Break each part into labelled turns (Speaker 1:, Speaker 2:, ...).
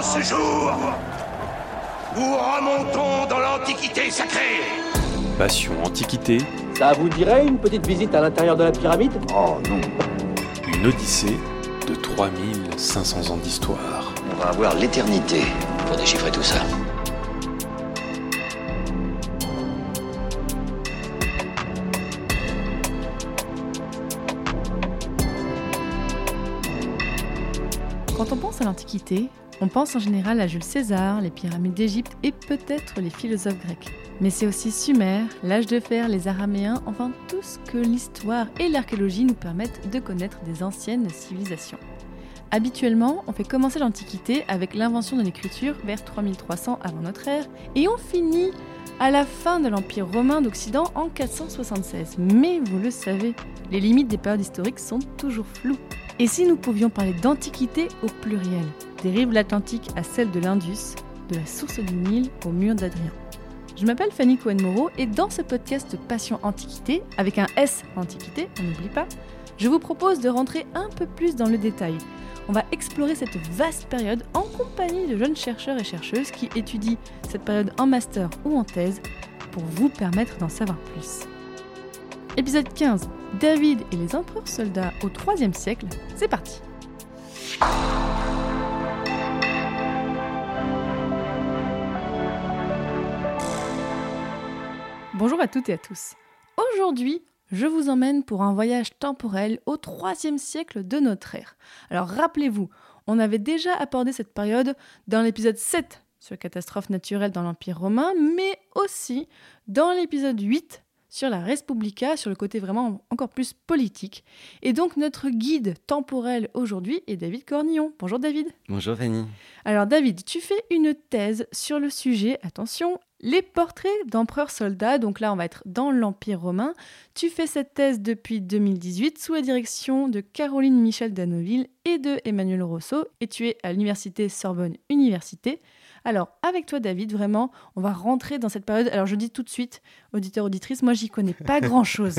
Speaker 1: En ce jour, nous remontons dans l'Antiquité sacrée.
Speaker 2: Passion Antiquité,
Speaker 3: Ça vous dirait une petite visite à l'intérieur de la pyramide?
Speaker 4: Oh non,
Speaker 2: une odyssée de 3500 ans d'histoire.
Speaker 5: On va avoir l'éternité pour déchiffrer tout ça.
Speaker 6: Quand on pense à l'Antiquité, on pense en général à Jules César, les pyramides d'Égypte et peut-être les philosophes grecs. Mais c'est aussi Sumer, l'âge de fer, les Araméens, enfin tout ce que l'histoire et l'archéologie nous permettent de connaître des anciennes civilisations. Habituellement, on fait commencer l'Antiquité avec l'invention de l'écriture vers 3300 avant notre ère et on finit à la fin de l'Empire romain d'Occident en 476. Mais vous le savez, les limites des périodes historiques sont toujours floues. Et si nous pouvions parler d'Antiquité au pluriel, des rives de l'Atlantique à celles de l'Indus, de la source du Nil au mur d'Adrien Je m'appelle Fanny Cohen-Moreau et dans ce podcast Passion Antiquité, avec un S Antiquité, on n'oublie pas, je vous propose de rentrer un peu plus dans le détail. On va explorer cette vaste période en compagnie de jeunes chercheurs et chercheuses qui étudient cette période en master ou en thèse pour vous permettre d'en savoir plus. Épisode 15 David et les empereurs soldats au 3 siècle, c'est parti Bonjour à toutes et à tous. Aujourd'hui, je vous emmène pour un voyage temporel au 3 siècle de notre ère. Alors rappelez-vous, on avait déjà abordé cette période dans l'épisode 7 sur les catastrophes naturelles dans l'Empire romain, mais aussi dans l'épisode 8 sur la Respublica, sur le côté vraiment encore plus politique. Et donc notre guide temporel aujourd'hui est David Cornillon. Bonjour David.
Speaker 7: Bonjour Fanny.
Speaker 6: Alors David, tu fais une thèse sur le sujet, attention, les portraits d'empereurs soldats, donc là on va être dans l'Empire romain. Tu fais cette thèse depuis 2018 sous la direction de Caroline Michel Danoville et de Emmanuel Rousseau et tu es à l'université Sorbonne Université. Alors, avec toi, David, vraiment, on va rentrer dans cette période. Alors, je dis tout de suite, auditeur, auditrice, moi, j'y connais pas grand-chose.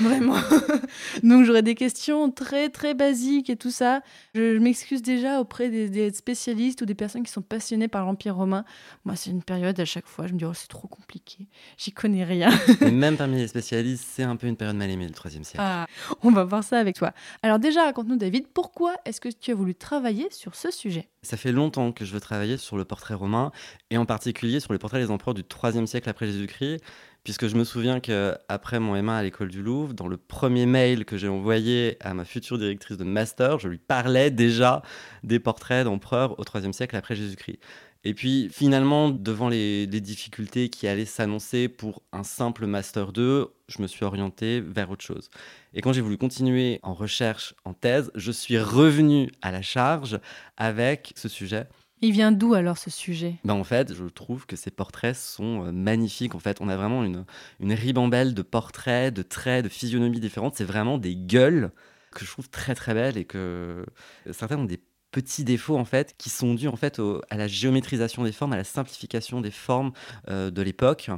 Speaker 6: vraiment. Donc, j'aurai des questions très, très basiques et tout ça. Je, je m'excuse déjà auprès des, des spécialistes ou des personnes qui sont passionnées par l'Empire romain. Moi, c'est une période, à chaque fois, je me dis, oh, c'est trop compliqué. J'y connais rien.
Speaker 7: Et même parmi les spécialistes, c'est un peu une période mal aimée, le 3 siècle.
Speaker 6: Ah, on va voir ça avec toi. Alors, déjà, raconte-nous, David, pourquoi est-ce que tu as voulu travailler sur ce sujet?
Speaker 7: Ça fait longtemps que je veux travailler sur le portrait romain, et en particulier sur les portraits des empereurs du 3 siècle après Jésus-Christ, puisque je me souviens qu'après mon M1 à l'école du Louvre, dans le premier mail que j'ai envoyé à ma future directrice de master, je lui parlais déjà des portraits d'empereurs au 3 siècle après Jésus-Christ. Et puis finalement, devant les, les difficultés qui allaient s'annoncer pour un simple Master 2, je me suis orienté vers autre chose. Et quand j'ai voulu continuer en recherche, en thèse, je suis revenu à la charge avec ce sujet.
Speaker 6: Il vient d'où alors ce sujet?
Speaker 7: Ben en fait, je trouve que ces portraits sont euh, magnifiques. En fait, on a vraiment une, une ribambelle de portraits, de traits, de physionomies différentes. C'est vraiment des gueules que je trouve très très belles et que certains ont des petits défauts en fait qui sont dus en fait au- à la géométrisation des formes, à la simplification des formes euh, de l'époque.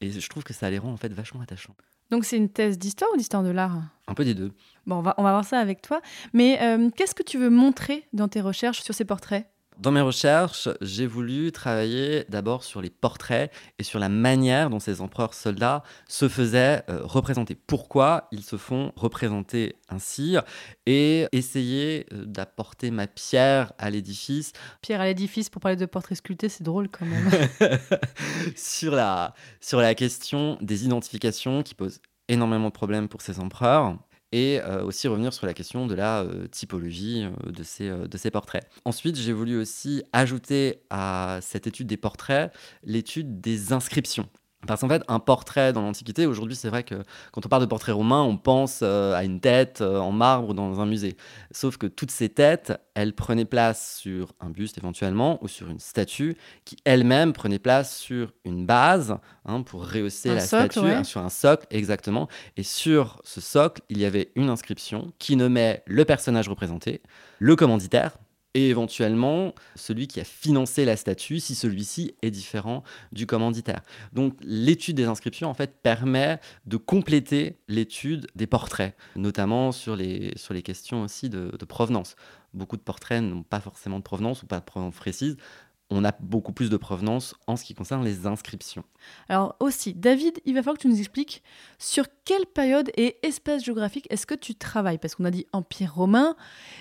Speaker 7: Et je trouve que ça les rend en fait vachement attachants.
Speaker 6: Donc c'est une thèse d'histoire ou d'histoire de l'art?
Speaker 7: Un peu des deux.
Speaker 6: Bon, on va, on va voir ça avec toi. Mais euh, qu'est-ce que tu veux montrer dans tes recherches sur ces portraits?
Speaker 7: Dans mes recherches, j'ai voulu travailler d'abord sur les portraits et sur la manière dont ces empereurs soldats se faisaient euh, représenter. Pourquoi ils se font représenter ainsi et essayer euh, d'apporter ma pierre à l'édifice
Speaker 6: Pierre à l'édifice pour parler de portraits sculptés, c'est drôle quand même.
Speaker 7: sur, la, sur la question des identifications qui posent énormément de problèmes pour ces empereurs et euh, aussi revenir sur la question de la euh, typologie euh, de, ces, de ces portraits. Ensuite, j'ai voulu aussi ajouter à cette étude des portraits l'étude des inscriptions. Parce qu'en fait, un portrait dans l'Antiquité, aujourd'hui, c'est vrai que quand on parle de portrait romain, on pense euh, à une tête euh, en marbre dans un musée. Sauf que toutes ces têtes, elles prenaient place sur un buste éventuellement ou sur une statue qui elle-même prenait place sur une base hein, pour rehausser
Speaker 6: Un
Speaker 7: la
Speaker 6: socle,
Speaker 7: statue,
Speaker 6: ouais.
Speaker 7: hein, sur un socle, exactement. Et sur ce socle, il y avait une inscription qui nommait le personnage représenté, le commanditaire et éventuellement celui qui a financé la statue si celui-ci est différent du commanditaire. Donc l'étude des inscriptions en fait permet de compléter l'étude des portraits, notamment sur les, questions aussi de, de provenance. Beaucoup de portraits n'ont pas forcément de provenance ou pas de provenance précise, on a beaucoup plus de provenance en ce qui concerne les inscriptions.
Speaker 6: Alors aussi, David, il va falloir que tu nous expliques sur quelle période et espace géographique est-ce que tu travailles? Parce qu'on a dit Empire romain,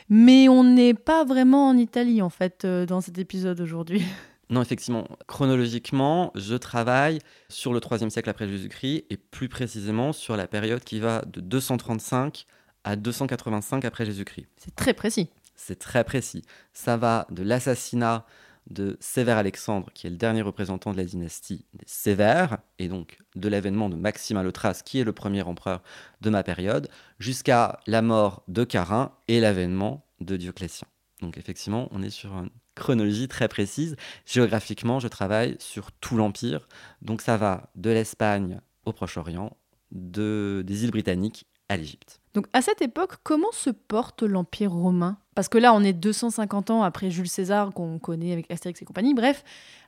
Speaker 6: mais on n'est pas vraiment en Italie en fait euh, dans cet épisode aujourd'hui.
Speaker 7: Non, effectivement, chronologiquement, je travaille sur le 3 siècle après Jésus-Christ et plus précisément sur la période qui va de 235 à 285 après Jésus-Christ.
Speaker 6: C'est très précis.
Speaker 7: C'est très précis. Ça va de l'assassinat de Sévère Alexandre, qui est le dernier représentant de la dynastie des Sévères, et donc de l'avènement de Maximin le qui est le premier empereur de ma période, jusqu'à la mort de Carin et l'avènement de Dioclétien. Donc effectivement, on est sur une chronologie très précise. Géographiquement, je travaille sur tout l'Empire, donc ça va de l'Espagne au Proche-Orient, de, des îles britanniques à l'Égypte.
Speaker 6: Donc à cette époque, comment se porte l'Empire romain? Parce que là, on est 250 ans après Jules César qu'on connaît avec Astérix et compagnie. Bref,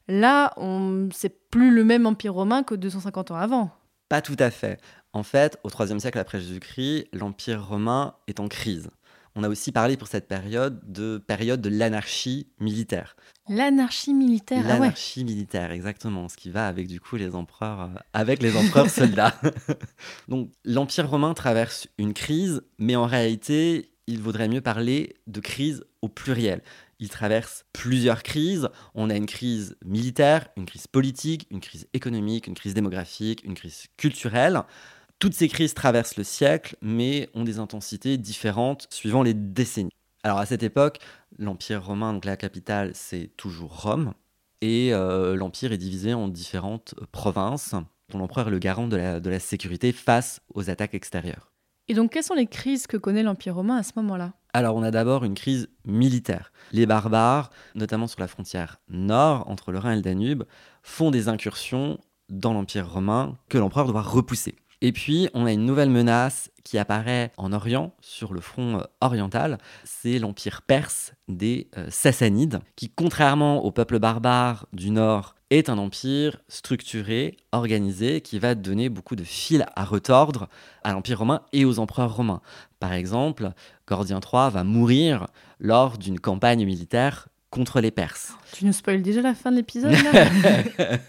Speaker 6: là, on... c'est plus le même Empire romain que 250 ans avant.
Speaker 7: Pas tout à fait. En fait, au IIIe siècle après Jésus-Christ, l'Empire romain est en crise. On a aussi parlé pour cette période de période de l'anarchie militaire.
Speaker 6: L'anarchie militaire, ah ouais.
Speaker 7: L'anarchie militaire, exactement, ce qui va avec du coup les empereurs, euh, avec les empereurs soldats. Donc l'Empire romain traverse une crise, mais en réalité, il vaudrait mieux parler de crise au pluriel. Il traverse plusieurs crises. On a une crise militaire, une crise politique, une crise économique, une crise démographique, une crise culturelle. Toutes ces crises traversent le siècle, mais ont des intensités différentes suivant les décennies. Alors à cette époque, l'Empire romain, donc la capitale, c'est toujours Rome, et euh, l'Empire est divisé en différentes provinces, dont l'empereur est le garant de la, de la sécurité face aux attaques extérieures.
Speaker 6: Et donc, quelles sont les crises que connaît l'Empire romain à ce moment-là?
Speaker 7: Alors, on a d'abord une crise militaire. Les barbares, notamment sur la frontière nord, entre le Rhin et le Danube, font des incursions dans l'Empire romain que l'empereur doit repousser. Et puis, on a une nouvelle menace qui apparaît en Orient, sur le front euh, oriental. C'est l'empire perse des euh, Sassanides, qui, contrairement au peuple barbare du Nord, est un empire structuré, organisé, qui va donner beaucoup de fils à retordre à l'Empire romain et aux empereurs romains. Par exemple, Gordien III va mourir lors d'une campagne militaire contre les Perses.
Speaker 6: Tu nous spoil déjà la fin de l'épisode là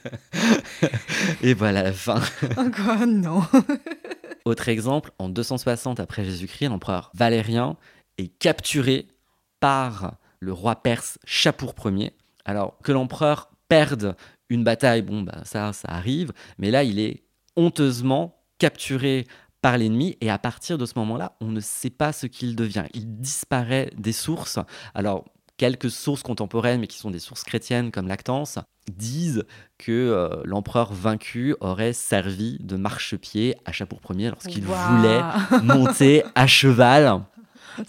Speaker 7: Et voilà la fin.
Speaker 6: Encore non.
Speaker 7: Autre exemple, en 260 après Jésus-Christ, l'empereur Valérien est capturé par le roi perse Chapour Ier. Alors que l'empereur perde une bataille, bon bah ça ça arrive, mais là il est honteusement capturé par l'ennemi et à partir de ce moment-là, on ne sait pas ce qu'il devient. Il disparaît des sources. Alors quelques sources contemporaines, mais qui sont des sources chrétiennes comme Lactance, disent que euh, l'empereur vaincu aurait servi de marchepied à Chapour Ier lorsqu'il
Speaker 6: Wow.
Speaker 7: voulait monter à cheval.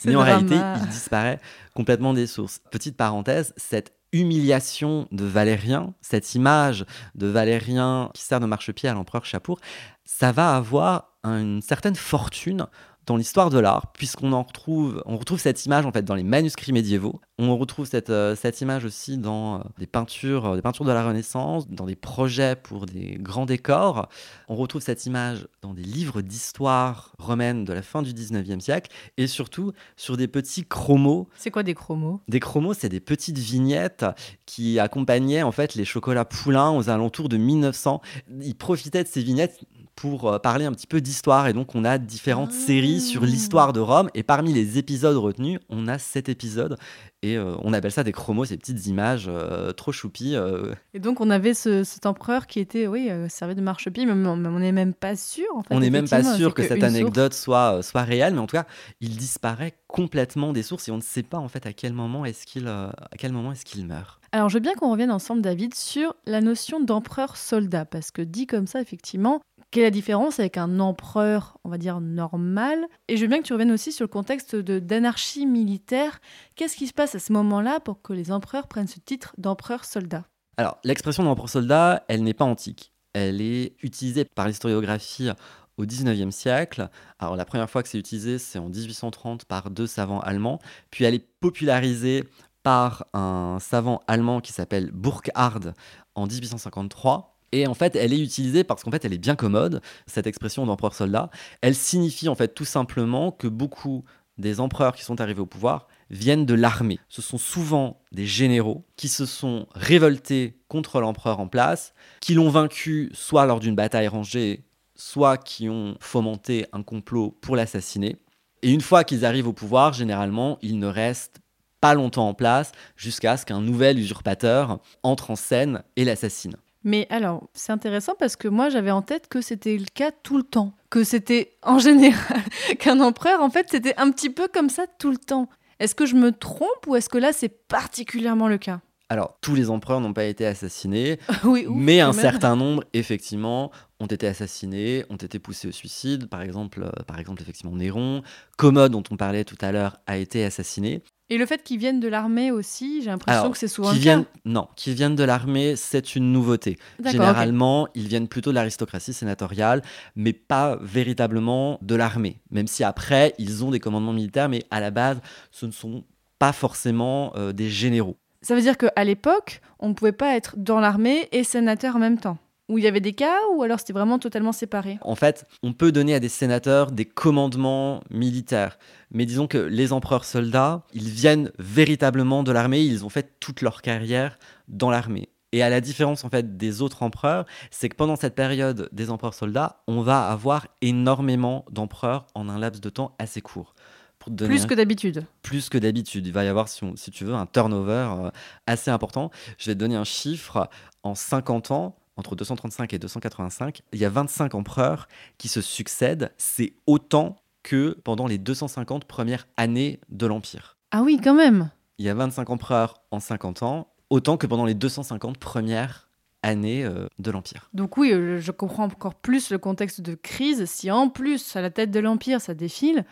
Speaker 7: Mais en
Speaker 6: drama.
Speaker 7: réalité, il disparaît complètement des sources. Petite parenthèse, cette humiliation de Valérien, cette image de Valérien qui sert de marchepied à l'empereur Chapour, ça va avoir une certaine fortune dans l'histoire de l'art, puisqu'on en retrouve, on retrouve cette image en fait dans les manuscrits médiévaux. On retrouve cette, euh, cette image aussi dans euh, des peintures, euh, des peintures de la Renaissance, dans des projets pour des grands décors. On retrouve cette image dans des livres d'histoire romaine de la fin du 19e siècle, et surtout sur des petits chromos
Speaker 6: C'est quoi des chromos?
Speaker 7: Des chromos, c'est des petites vignettes qui accompagnaient en fait les chocolats poulains aux alentours de 1900. Ils profitaient de ces vignettes pour euh, parler un petit peu d'histoire et donc on a différentes
Speaker 6: Ah.
Speaker 7: séries sur l'histoire de Rome et parmi les épisodes retenus, on a cet épisode et euh, on appelle ça des chromos, ces petites images euh, trop choupies. euh.
Speaker 6: Et donc, on avait ce, cet empereur qui était, oui, servi de marchepied, mais on n'est même pas sûr. En fait,
Speaker 7: on n'est même pas sûr que cette
Speaker 6: source.
Speaker 7: anecdote soit, soit réelle, mais en tout cas, il disparaît complètement des sources et on ne sait pas en fait à quel moment est-ce qu'il à quel moment est-ce qu'il meurt.
Speaker 6: Alors, je veux bien qu'on revienne ensemble, David, sur la notion d'empereur-soldat, parce que dit comme ça, effectivement, quelle est la différence avec un empereur, on va dire, normal? Et je veux bien que tu reviennes aussi sur le contexte d'anarchie militaire. Qu'est-ce qui se passe à ce moment-là pour que les empereurs prennent ce titre d'empereur-soldat
Speaker 7: Alors, l'expression d'empereur soldat, elle n'est pas antique. Elle est utilisée par l'historiographie au 19e siècle. Alors, la première fois que c'est utilisé, c'est en 1830 par deux savants allemands. Puis, elle est popularisée par un savant allemand qui s'appelle Burckhardt en 1853. Et en fait, elle est utilisée parce qu'en fait, elle est bien commode, cette expression d'empereur-soldat. Elle signifie en fait tout simplement que beaucoup des empereurs qui sont arrivés au pouvoir viennent de l'armée. Ce sont souvent des généraux qui se sont révoltés contre l'empereur en place, qui l'ont vaincu soit lors d'une bataille rangée, soit qui ont fomenté un complot pour l'assassiner. Et une fois qu'ils arrivent au pouvoir, généralement, ils ne restent pas longtemps en place jusqu'à ce qu'un nouvel usurpateur entre en scène et l'assassine.
Speaker 6: Mais alors, c'est intéressant parce que moi, j'avais en tête que c'était le cas tout le temps. Que c'était en général qu'un empereur, en fait, c'était un petit peu comme ça tout le temps. Est-ce que je me trompe ou est-ce que là, c'est particulièrement le cas?
Speaker 7: Alors, tous les empereurs n'ont pas été assassinés,
Speaker 6: Oui, ouf,
Speaker 7: mais un
Speaker 6: même.
Speaker 7: certain nombre, effectivement, ont été assassinés, ont été poussés au suicide. Par exemple, euh, par exemple effectivement, Néron. Commode, dont on parlait tout à l'heure, a été assassiné.
Speaker 6: Et le fait qu'ils viennent de l'armée aussi, j'ai l'impression que c'est souvent
Speaker 7: qui
Speaker 6: le
Speaker 7: viennent,
Speaker 6: cas.
Speaker 7: non, qui viennent de l'armée, c'est une nouveauté. Généralement, ils viennent plutôt de l'aristocratie sénatoriale, mais pas véritablement de l'armée. Même si après, ils ont des commandements militaires, mais à la base, ce ne sont pas forcément euh, des généraux.
Speaker 6: Ça veut dire qu'à l'époque, on ne pouvait pas être dans l'armée et sénateur en même temps. Ou il y avait des cas, ou alors c'était vraiment totalement séparé.
Speaker 7: En fait, on peut donner à des sénateurs des commandements militaires. Mais disons que les empereurs soldats, ils viennent véritablement de l'armée, ils ont fait toute leur carrière dans l'armée. Et à la différence en fait des autres empereurs, c'est que pendant cette période des empereurs soldats, on va avoir énormément d'empereurs en un laps de temps assez court. Pour te donner
Speaker 6: Plus que d'habitude.
Speaker 7: plus que d'habitude. Il va y avoir, si, on- si tu veux, un turnover euh, assez important. Je vais te donner un chiffre. En 50 ans, entre 235 et 285, il y a 25 empereurs qui se succèdent. C'est autant que pendant les 250 premières années de l'Empire.
Speaker 6: Ah oui, quand même.
Speaker 7: Il y a 25 empereurs en 50 ans, autant que pendant les 250 premières années euh, de l'Empire.
Speaker 6: Donc oui, euh, je comprends encore plus le contexte de crise. Si en plus, à la tête de l'Empire, ça défile,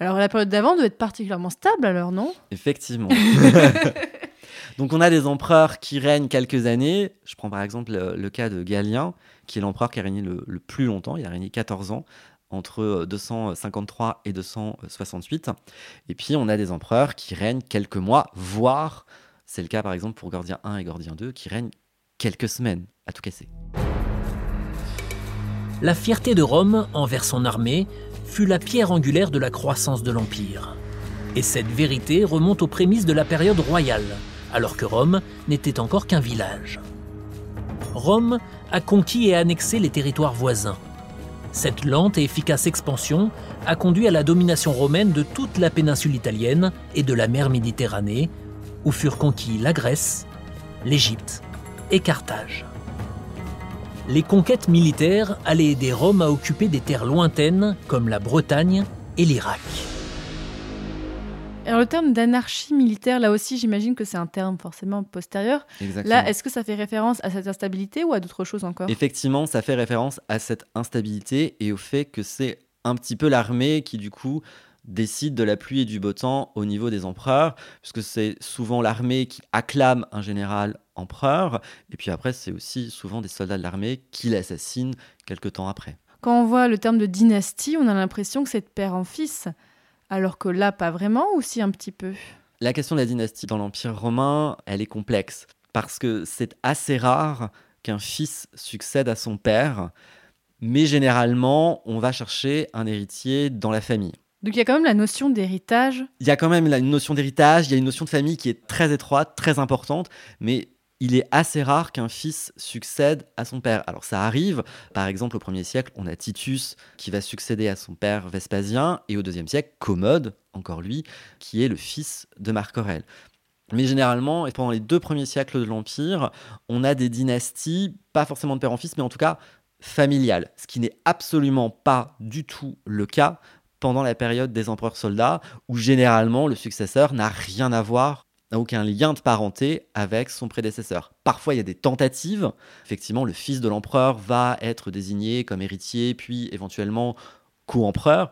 Speaker 6: alors la période d'avant doit être particulièrement stable alors, non?
Speaker 7: Effectivement. Donc on a des empereurs qui règnent quelques années. Je prends par exemple le, le cas de Galien, qui est l'empereur qui a régné le, le plus longtemps. Il a régné 14 ans, entre euh, 253 et 268. Et puis on a des empereurs qui règnent quelques mois, voire, c'est le cas par exemple pour Gordien I et Gordien II, qui règnent quelques semaines, à tout casser.
Speaker 4: La fierté de Rome envers son armée fut la pierre angulaire de la croissance de l'Empire. Et cette vérité remonte aux prémices de la période royale, alors que Rome n'était encore qu'un village. Rome a conquis et annexé les territoires voisins. Cette lente et efficace expansion a conduit à la domination romaine de toute la péninsule italienne et de la mer Méditerranée, où furent conquis la Grèce, l'Égypte et Carthage. Les conquêtes militaires allaient aider Rome à occuper des terres lointaines comme la Bretagne et l'Irak.
Speaker 6: Alors le terme d'anarchie militaire, là aussi, j'imagine que c'est un terme forcément postérieur.
Speaker 7: Exactement.
Speaker 6: Là, est-ce que ça fait référence à cette instabilité ou à d'autres choses encore?
Speaker 7: Effectivement, ça fait référence à cette instabilité et au fait que c'est un petit peu l'armée qui, du coup, décide de la pluie et du beau temps au niveau des empereurs, puisque c'est souvent l'armée qui acclame un général empereur, et puis après, c'est aussi souvent des soldats de l'armée qui l'assassinent quelques temps après.
Speaker 6: Quand on voit le terme de dynastie, on a l'impression que c'est de père en fils. Alors que là, pas vraiment, ou si un petit peu?
Speaker 7: La question de la dynastie dans l'Empire romain, elle est complexe, parce que c'est assez rare qu'un fils succède à son père, mais généralement, on va chercher un héritier dans la famille.
Speaker 6: Donc il y a quand même la notion d'héritage?
Speaker 7: Il y a quand même une notion d'héritage, il y a une notion de famille qui est très étroite, très importante, mais il est assez rare qu'un fils succède à son père. Alors ça arrive, par exemple au 1er siècle, on a Titus qui va succéder à son père Vespasien, et au 2e siècle, Commode, encore lui, qui est le fils de Marc Aurèle. Mais généralement, et pendant les deux premiers siècles de l'Empire, on a des dynasties, pas forcément de père en fils, mais en tout cas familiales, ce qui n'est absolument pas du tout le cas pendant la période des empereurs soldats, où généralement le successeur n'a rien à voir, n'a aucun lien de parenté avec son prédécesseur. Parfois, il y a des tentatives. Effectivement, le fils de l'empereur va être désigné comme héritier, puis éventuellement co-empereur.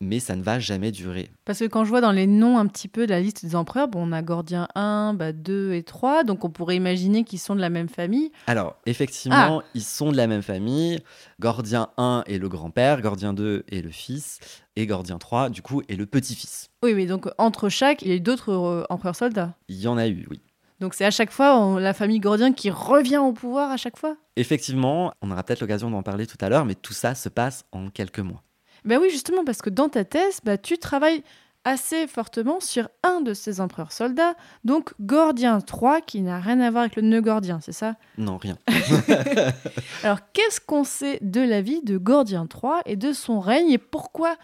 Speaker 7: Mais ça ne va jamais durer.
Speaker 6: Parce que quand je vois dans les noms un petit peu de la liste des empereurs, bon, on a Gordien 1, bah, 2 et 3, donc on pourrait imaginer qu'ils sont de la même famille.
Speaker 7: Alors, effectivement, ils sont de la même famille. Gordien 1 est le grand-père, Gordien 2 est le fils, et Gordien 3, du coup, est le petit-fils.
Speaker 6: Oui, oui, donc entre chaque, il y a eu d'autres euh, empereurs soldats.
Speaker 7: Il y en a eu, oui.
Speaker 6: Donc c'est à chaque fois on- la famille Gordien qui revient au pouvoir à chaque fois?
Speaker 7: Effectivement, on aura peut-être l'occasion d'en parler tout à l'heure, mais tout ça se passe en quelques mois.
Speaker 6: Ben oui, justement, parce que dans ta thèse, bah, tu travailles assez fortement sur un de ces empereurs soldats, donc Gordien III, qui n'a rien à voir avec le nœud gordien, c'est ça?
Speaker 7: Non, rien.
Speaker 6: Alors, qu'est-ce qu'on sait de la vie de Gordien III et de son règne, et pourquoi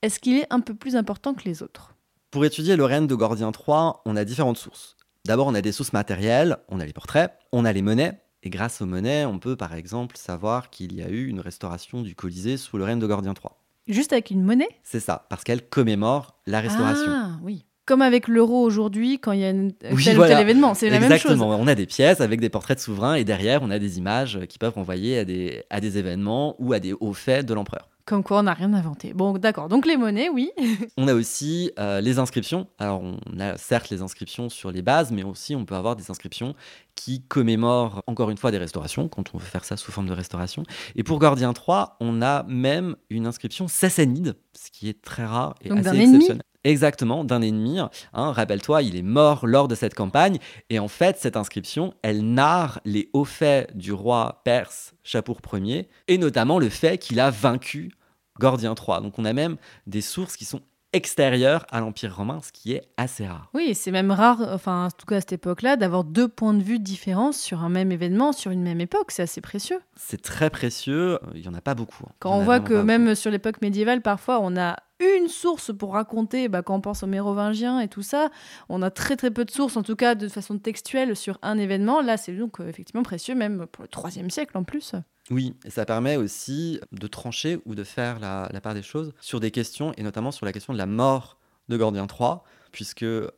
Speaker 6: est-ce qu'il est un peu plus important que les autres?
Speaker 7: Pour étudier le règne de Gordien III, on a différentes sources. D'abord, on a des sources matérielles, on a les portraits, on a les monnaies, et grâce aux monnaies, on peut par exemple savoir qu'il y a eu une restauration du Colisée sous le règne de Gordien III.
Speaker 6: Juste avec une monnaie
Speaker 7: C'est ça, parce qu'elle commémore la restauration.
Speaker 6: Ah, oui. Comme avec l'euro aujourd'hui, quand il y a une-
Speaker 7: Oui,
Speaker 6: tel ou tel événement, c'est la même chose.
Speaker 7: Exactement, on a des pièces avec des portraits de souverains et derrière on a des images qui peuvent renvoyer à des, à des événements ou à des hauts faits de l'empereur.
Speaker 6: Comme quoi, on n'a rien inventé. Bon, d'accord. Donc les monnaies, oui.
Speaker 7: On a aussi euh, les inscriptions. Alors, on a certes les inscriptions sur les bases, mais aussi on peut avoir des inscriptions qui commémorent encore une fois des restaurations, quand on veut faire ça sous forme de restauration. Et pour Gordien III, on a même une inscription sassanide, ce qui est très rare et
Speaker 6: Donc
Speaker 7: assez exceptionnel. Exactement, d'un ennemi. Hein, Rappelle-toi, il est mort lors de cette campagne. Et en fait, cette inscription, elle narre les hauts faits du roi perse Chapour Ier, et notamment le fait qu'il a vaincu Gordien III. Donc on a même des sources qui sont extérieures à l'Empire romain, ce qui est assez rare.
Speaker 6: Oui, c'est même rare, enfin, en tout cas à cette époque-là, d'avoir deux points de vue différents sur un même événement, sur une même époque. C'est assez précieux.
Speaker 7: C'est très précieux, il n'y en a pas beaucoup. hein.
Speaker 6: Quand on voit que même sur l'époque médiévale, parfois, on a une source pour raconter, bah, quand on pense aux Mérovingiens et tout ça, on a très très peu de sources, en tout cas de façon textuelle, sur un événement. Là, c'est donc euh, effectivement précieux, même pour le troisième siècle en plus.
Speaker 7: Oui, et ça permet aussi de trancher ou de faire la, part des choses sur des questions, et notamment sur la question de la mort de Gordien III, puisque euh,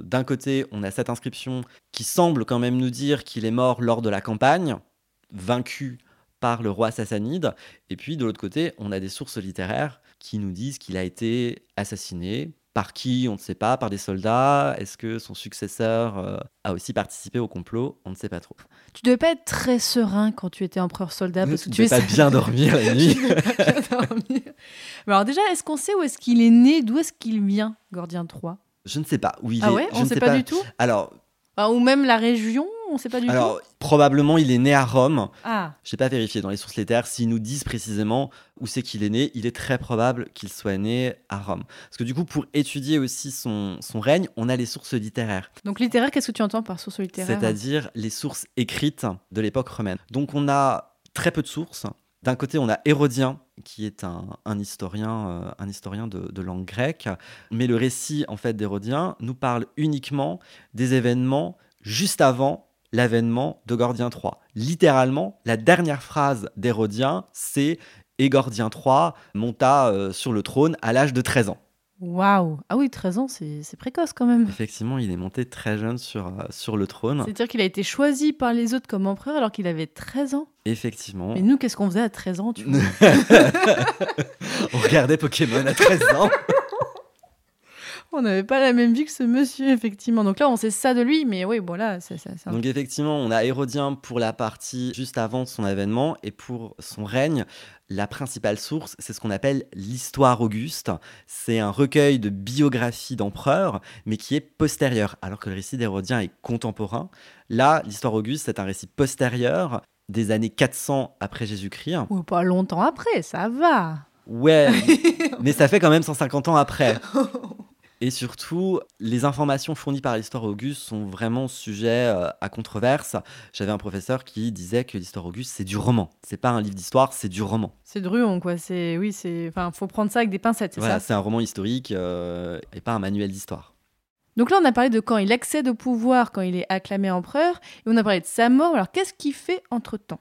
Speaker 7: d'un côté, on a cette inscription qui semble quand même nous dire qu'il est mort lors de la campagne, vaincu par le roi sassanide, et puis de l'autre côté, on a des sources littéraires qui nous disent qu'il a été assassiné. Par qui On ne sait pas. Par des soldats Est-ce que son successeur euh, a aussi participé au complot On ne sait pas trop.
Speaker 6: Tu devais pas être très serein quand tu étais empereur soldat, parce que tu es
Speaker 7: pas bien dormir la nuit.
Speaker 6: Tu devais bien dormir. Mais alors déjà, est-ce qu'on sait où est-ce qu'il est né, d'où est-ce qu'il vient, Gordien III
Speaker 7: Je ne sais pas. où il
Speaker 6: Ah
Speaker 7: est-
Speaker 6: ouais,
Speaker 7: je
Speaker 6: on
Speaker 7: ne
Speaker 6: sait
Speaker 7: sais
Speaker 6: pas, du tout?
Speaker 7: Alors,
Speaker 6: Enfin, Ou même la région, on sait pas du
Speaker 7: alors
Speaker 6: tout
Speaker 7: probablement il est né à Rome.
Speaker 6: Ah,
Speaker 7: Je n'ai pas vérifié dans les sources littéraires s'ils nous disent précisément où c'est qu'il est né. Il est très probable qu'il soit né à Rome. Parce que du coup, pour étudier aussi son, son règne, on a les sources littéraires,
Speaker 6: donc littéraire, qu'est-ce que tu entends par source littéraire?
Speaker 7: C'est-à-dire les sources écrites de l'époque romaine. Donc on a très peu de sources. D'un côté, on a Hérodien, qui est un, un historien, euh, un historien de, de langue grecque, mais le récit en fait d'Hérodien nous parle uniquement des événements juste avant l'avènement de Gordien III. Littéralement, la dernière phrase d'Hérodien, c'est et Gordien III monta euh, sur le trône à l'âge de 13 ans.
Speaker 6: Waouh Ah oui, 13 ans, c'est c'est précoce quand même.
Speaker 7: Effectivement, il est monté très jeune sur, euh, sur le trône.
Speaker 6: C'est-à-dire qu'il a été choisi par les autres comme empereur alors qu'il avait 13 ans?
Speaker 7: Effectivement.
Speaker 6: Mais nous, qu'est-ce qu'on faisait à 13 ans tu vois?
Speaker 7: On regardait Pokémon à 13 ans.
Speaker 6: On n'avait pas la même vie que ce monsieur, effectivement. Donc là, on sait ça de lui, mais oui, bon là, c'est un-
Speaker 7: Donc effectivement, on a Hérodien pour la partie juste avant son avènement et pour son règne, la principale source, c'est ce qu'on appelle l'histoire auguste. C'est un recueil de biographies d'empereurs, mais qui est postérieur, alors que le récit d'Hérodien est contemporain. Là, l'histoire auguste, c'est un récit postérieur des années 400 après Jésus-Christ.
Speaker 6: Ou pas longtemps après, ça va.
Speaker 7: Ouais, mais ça fait quand même 150 ans après. Et surtout, les informations fournies par l'histoire auguste sont vraiment sujets euh, à controverse. J'avais un professeur qui disait que l'histoire auguste, c'est du roman. C'est pas un livre d'histoire, c'est du roman.
Speaker 6: C'est druon, quoi. C'est oui, c'est. Enfin, faut prendre ça avec des pincettes, c'est
Speaker 7: Voilà, c'est un roman historique euh, et pas un manuel d'histoire.
Speaker 6: Donc là, on a parlé de quand il accède au pouvoir, quand il est acclamé empereur, et on a parlé de sa mort. Alors, qu'est-ce qu'il fait entre temps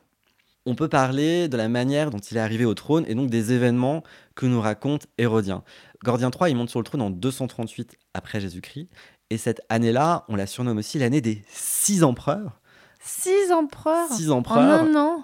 Speaker 7: On peut parler de la manière dont il est arrivé au trône et donc des événements que nous raconte Hérodien. Gordien III, il monte sur le trône en 238 après Jésus-Christ. Et cette année-là, on la surnomme aussi l'année des six empereurs.
Speaker 6: Six empereurs
Speaker 7: Six
Speaker 6: en
Speaker 7: empereurs.
Speaker 6: un an?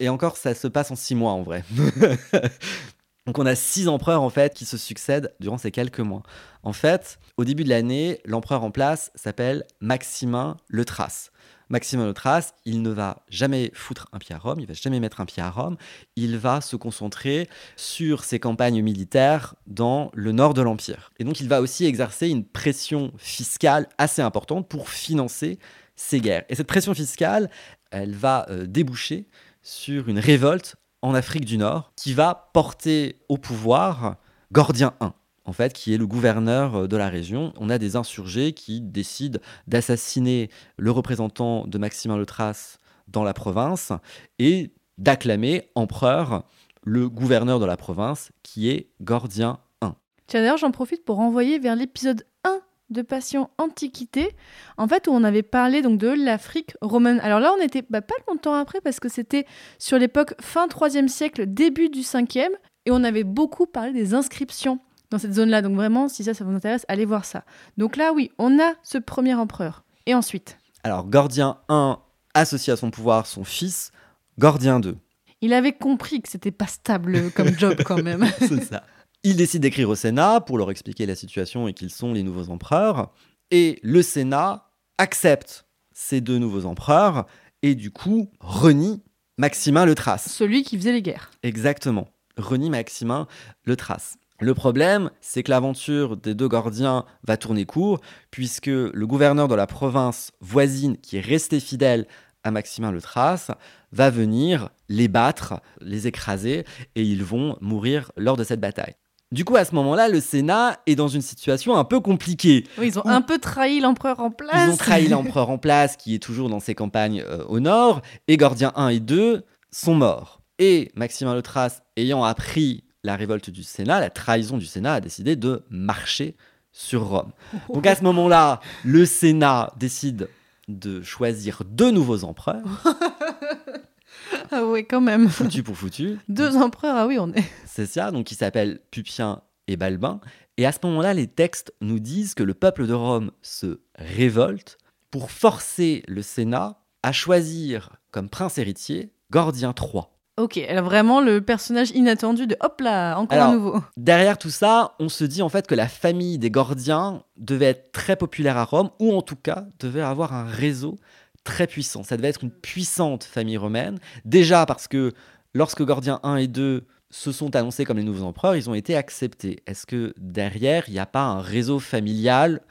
Speaker 7: Et encore, ça se passe en six mois en vrai. Donc on a six empereurs en fait qui se succèdent durant ces quelques mois. En fait, au début de l'année, l'empereur en place s'appelle Maximin le Thrace. Maximin le Thrace, il ne va jamais foutre un pied à Rome, il va jamais mettre un pied à Rome, il va se concentrer sur ses campagnes militaires dans le nord de l'Empire. Et donc il va aussi exercer une pression fiscale assez importante pour financer ses guerres. Et cette pression fiscale, elle va euh, déboucher sur une révolte en Afrique du Nord qui va porter au pouvoir Gordien I en fait, qui est le gouverneur euh, de la région. On a des insurgés qui décident d'assassiner le représentant de Maximin le Thrace dans la province et d'acclamer empereur le gouverneur de la province, qui est Gordien I.
Speaker 6: Tiens, d'ailleurs, j'en profite pour renvoyer vers l'épisode 1 de Passion Antiquité, en fait, où on avait parlé donc de l'Afrique romaine. Alors là, on était bah, pas longtemps après, parce que c'était sur l'époque fin 3e siècle, début du 5e, et on avait beaucoup parlé des inscriptions dans cette zone-là. Donc vraiment, si ça, ça vous intéresse, allez voir ça. Donc là, oui, on a ce premier empereur. Et ensuite?
Speaker 7: Alors, Gordien I associe à son pouvoir son fils, Gordien II.
Speaker 6: Il avait compris que c'était pas stable comme job quand même.
Speaker 7: C'est ça. Il décide d'écrire au Sénat pour leur expliquer la situation et qu'ils sont les nouveaux empereurs. Et le Sénat accepte ces deux nouveaux empereurs et du coup renie Maximin le Thrace.
Speaker 6: Celui qui faisait les guerres.
Speaker 7: Exactement. Renie Maximin le Thrace. Le problème, c'est que l'aventure des deux Gordiens va tourner court, puisque le gouverneur de la province voisine, qui est resté fidèle à Maximin le Thrace, va venir les battre, les écraser, et ils vont mourir lors de cette bataille. Du coup, à ce moment-là, le Sénat est dans une situation un peu compliquée.
Speaker 6: Oui, ils ont un peu trahi l'empereur en place.
Speaker 7: Ils ont trahi l'empereur en place, qui est toujours dans ses campagnes euh, au nord, et Gordien 1 et 2 sont morts. Et Maximin le Thrace, ayant appris la révolte du Sénat, la trahison du Sénat, a décidé de marcher sur Rome. Donc à ce moment-là, le Sénat décide de choisir deux nouveaux empereurs.
Speaker 6: ah oui, quand même.
Speaker 7: Foutu pour foutu.
Speaker 6: Deux empereurs, ah oui, on est.
Speaker 7: C'est ça, donc ils s'appellent Pupien et Balbin. Et à ce moment-là, les textes nous disent que le peuple de Rome se révolte pour forcer le Sénat à choisir comme prince héritier Gordien III.
Speaker 6: Ok, alors vraiment le personnage inattendu de hop là, encore un nouveau.
Speaker 7: Derrière tout ça, on se dit en fait que la famille des Gordiens devait être très populaire à Rome, ou en tout cas devait avoir un réseau très puissant. Ça devait être une puissante famille romaine. Déjà parce que lorsque Gordien 1 et 2 se sont annoncés comme les nouveaux empereurs, ils ont été acceptés. Est-ce que derrière, il n'y a pas un réseau familial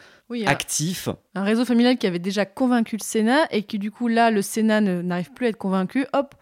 Speaker 7: actif?
Speaker 6: Un réseau familial qui avait déjà convaincu le Sénat et qui du coup là, le Sénat n'arrive plus à être convaincu. Hop,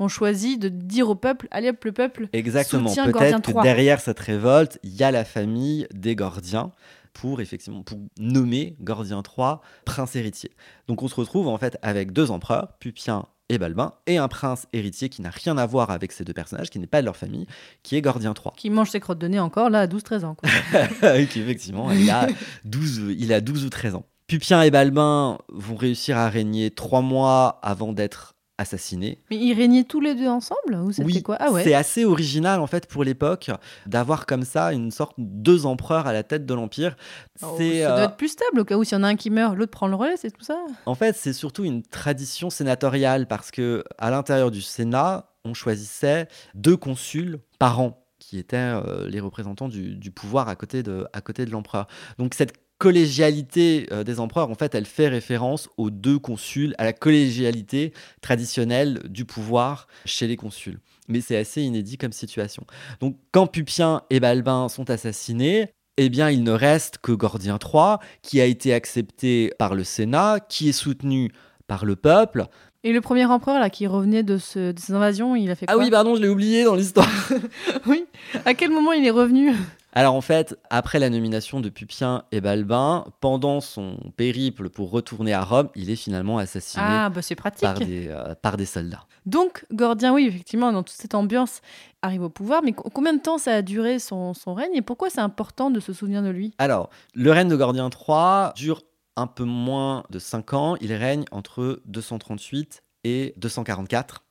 Speaker 6: on choisit de dire au peuple, allez hop, le peuple
Speaker 7: Exactement. Peut-être que derrière cette révolte, il y a la famille des Gordiens pour effectivement pour nommer Gordien III prince héritier. Donc on se retrouve en fait avec deux empereurs, Pupien et Balbin, et un prince héritier qui n'a rien à voir avec ces deux personnages, qui n'est pas de leur famille, qui est Gordien III.
Speaker 6: Qui mange ses crottes de nez encore là à 12-13 ans.
Speaker 7: qui effectivement, il a, 12, il a 12 ou 13 ans. Pupien et Balbin vont réussir à régner trois mois avant d'être assassinés.
Speaker 6: Mais ils régnaient tous les deux ensemble ou
Speaker 7: oui,
Speaker 6: quoi?
Speaker 7: Ah ouais. C'est assez original en fait pour l'époque d'avoir comme ça une sorte de deux empereurs à la tête de l'empire.
Speaker 6: Oh, ça doit euh, être plus stable au cas où s'il y en a un qui meurt, l'autre prend le relais, c'est tout ça?
Speaker 7: En fait, c'est surtout une tradition sénatoriale parce que à l'intérieur du Sénat, on choisissait deux consuls par an qui étaient euh, les représentants du, du, pouvoir à côté de, à côté de l'empereur. Donc cette collégialité euh, des empereurs, en fait, elle fait référence aux deux consuls, à la collégialité traditionnelle du pouvoir chez les consuls. Mais c'est assez inédit comme situation. Donc, quand Pupien et Balbin sont assassinés, eh bien, il ne reste que Gordien III, qui a été accepté par le Sénat, qui est soutenu par le peuple.
Speaker 6: Et le premier empereur là qui revenait de, ce, de ces invasions, il a fait ah
Speaker 7: quoi Ah oui, pardon, je l'ai oublié dans l'histoire.
Speaker 6: oui. À quel moment il est revenu?
Speaker 7: Alors en fait, après la nomination de Pupien et Balbin, pendant son périple pour retourner à Rome, il est finalement assassiné
Speaker 6: ah, bah.
Speaker 7: Par, des, euh, par des soldats.
Speaker 6: Donc Gordien, oui, effectivement, dans toute cette ambiance, arrive au pouvoir. Mais combien de temps ça a duré son, son règne? Et pourquoi c'est important de se souvenir de lui?
Speaker 7: Alors, le règne de Gordien III dure un peu moins de 5 ans. Il règne entre 238 et 244.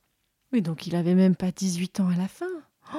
Speaker 6: Oui, donc il avait même pas 18 ans à la fin.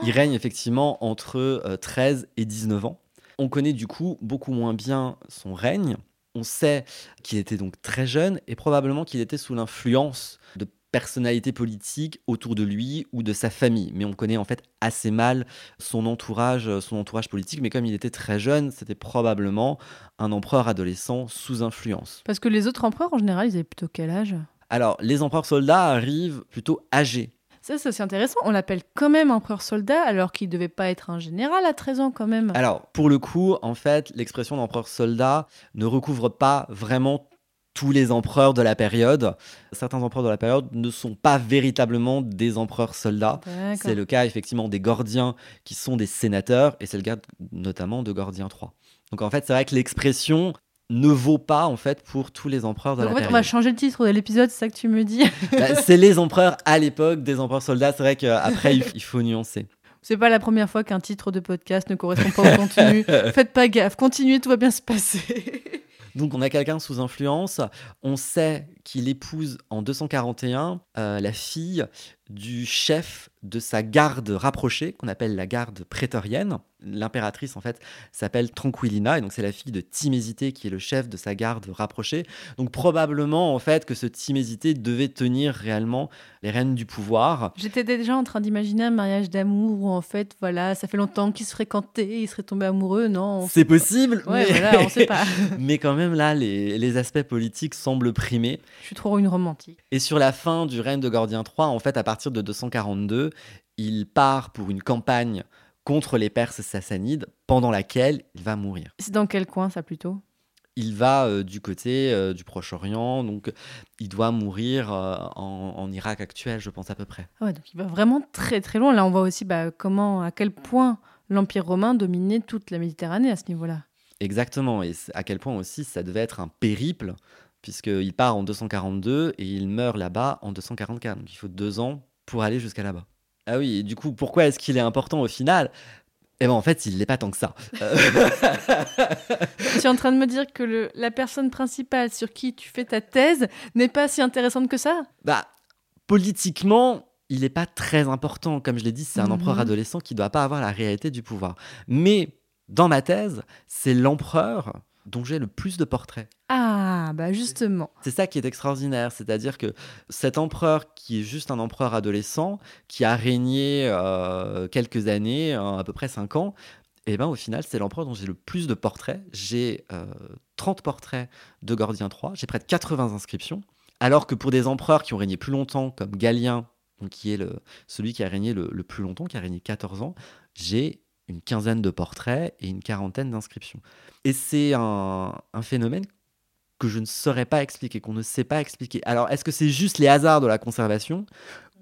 Speaker 7: Il règne effectivement entre 13 euh, et 19 ans. On connaît du coup beaucoup moins bien son règne. On sait qu'il était donc très jeune et probablement qu'il était sous l'influence de personnalité politique autour de lui ou de sa famille. Mais on connaît en fait assez mal son entourage, son entourage politique. Mais comme il était très jeune, c'était probablement un empereur adolescent sous influence.
Speaker 6: Parce que les autres empereurs, en général, ils avaient plutôt quel âge?
Speaker 7: Alors, les empereurs soldats arrivent plutôt âgés.
Speaker 6: Ça, c'est aussi intéressant. On l'appelle quand même empereur soldat, alors qu'il devait pas être un général à 13 ans quand même.
Speaker 7: Alors, pour le coup, en fait, l'expression d'empereur soldat ne recouvre pas vraiment tous les empereurs de la période. Certains empereurs de la période ne sont pas véritablement des empereurs soldats. C'est le cas effectivement des Gordiens qui sont des sénateurs, et c'est le cas notamment de Gordien III. Donc en fait, c'est vrai que l'expression ne vaut pas en fait pour tous les empereurs de
Speaker 6: Donc
Speaker 7: la
Speaker 6: en fait,
Speaker 7: période.
Speaker 6: on va changer le titre de l'épisode, c'est ça que tu me dis
Speaker 7: Bah, c'est les empereurs à l'époque des empereurs soldats. C'est vrai qu'après, il il faut nuancer.
Speaker 6: C'est pas la première fois qu'un titre de podcast ne correspond pas au contenu. Faites pas gaffe, continuez, tout va bien se passer.
Speaker 7: Donc on a quelqu'un sous influence. On sait qu'il épouse en 241 euh, la fille du chef de sa garde rapprochée, qu'on appelle la garde prétorienne. L'impératrice, en fait, s'appelle Tranquillina, et donc c'est la fille de Timésité qui est le chef de sa garde rapprochée. Donc probablement, en fait, que ce Timésité devait tenir réellement les rênes du pouvoir.
Speaker 6: J'étais déjà en train d'imaginer un mariage d'amour où en fait, voilà, ça fait longtemps qu'ils se fréquentaient, ils seraient tombés amoureux, non on-
Speaker 7: C'est possible,
Speaker 6: Ouais,
Speaker 7: mais...
Speaker 6: voilà, on sait pas.
Speaker 7: mais quand même, là, les, les aspects politiques semblent primer.
Speaker 6: Je suis trop une romantique.
Speaker 7: Et sur la fin du règne de Gordien III, en fait, à partir de 242, il part pour une campagne contre les Perses sassanides, pendant laquelle il va mourir.
Speaker 6: C'est dans quel coin ça plutôt?
Speaker 7: Il va euh, du côté euh, du Proche-Orient, donc il doit mourir euh, en, en Irak actuel, je pense à peu près.
Speaker 6: Ouais, donc il va vraiment très très loin. Là, on voit aussi bah, comment, à quel point l'Empire romain dominait toute la Méditerranée à ce niveau-là.
Speaker 7: Exactement, et à quel point aussi ça devait être un périple, puisqu'il part en 242 et il meurt là-bas en 244. Donc il faut deux ans pour aller jusqu'à là-bas. Ah oui, et du coup, pourquoi est-ce qu'il est important au final? Eh ben en fait, il l'est pas tant que ça. Euh,
Speaker 6: tu es en train de me dire que le- la personne principale sur qui tu fais ta thèse n'est pas si intéressante que ça?
Speaker 7: Bah, politiquement, il n'est pas très important. Comme je l'ai dit, c'est un
Speaker 6: Mhm.
Speaker 7: empereur adolescent qui ne doit pas avoir la réalité du pouvoir. Mais dans ma thèse, c'est l'empereur dont j'ai le plus de portraits.
Speaker 6: Ah, bah justement.
Speaker 7: C'est ça qui est extraordinaire, c'est-à-dire que cet empereur qui est juste un empereur adolescent, qui a régné euh, quelques années, euh, à peu près 5 ans, et ben au final c'est l'empereur dont j'ai le plus de portraits. J'ai euh, 30 portraits de Gordien III, j'ai près de 80 inscriptions, alors que pour des empereurs qui ont régné plus longtemps, comme Galien, donc qui est le, celui qui a régné le, le plus longtemps, qui a régné 14 ans, j'ai une quinzaine de portraits et une quarantaine d'inscriptions. Et c'est un, un phénomène que je ne saurais pas expliquer, qu'on ne sait pas expliquer. Alors, est-ce que c'est juste les hasards de la conservation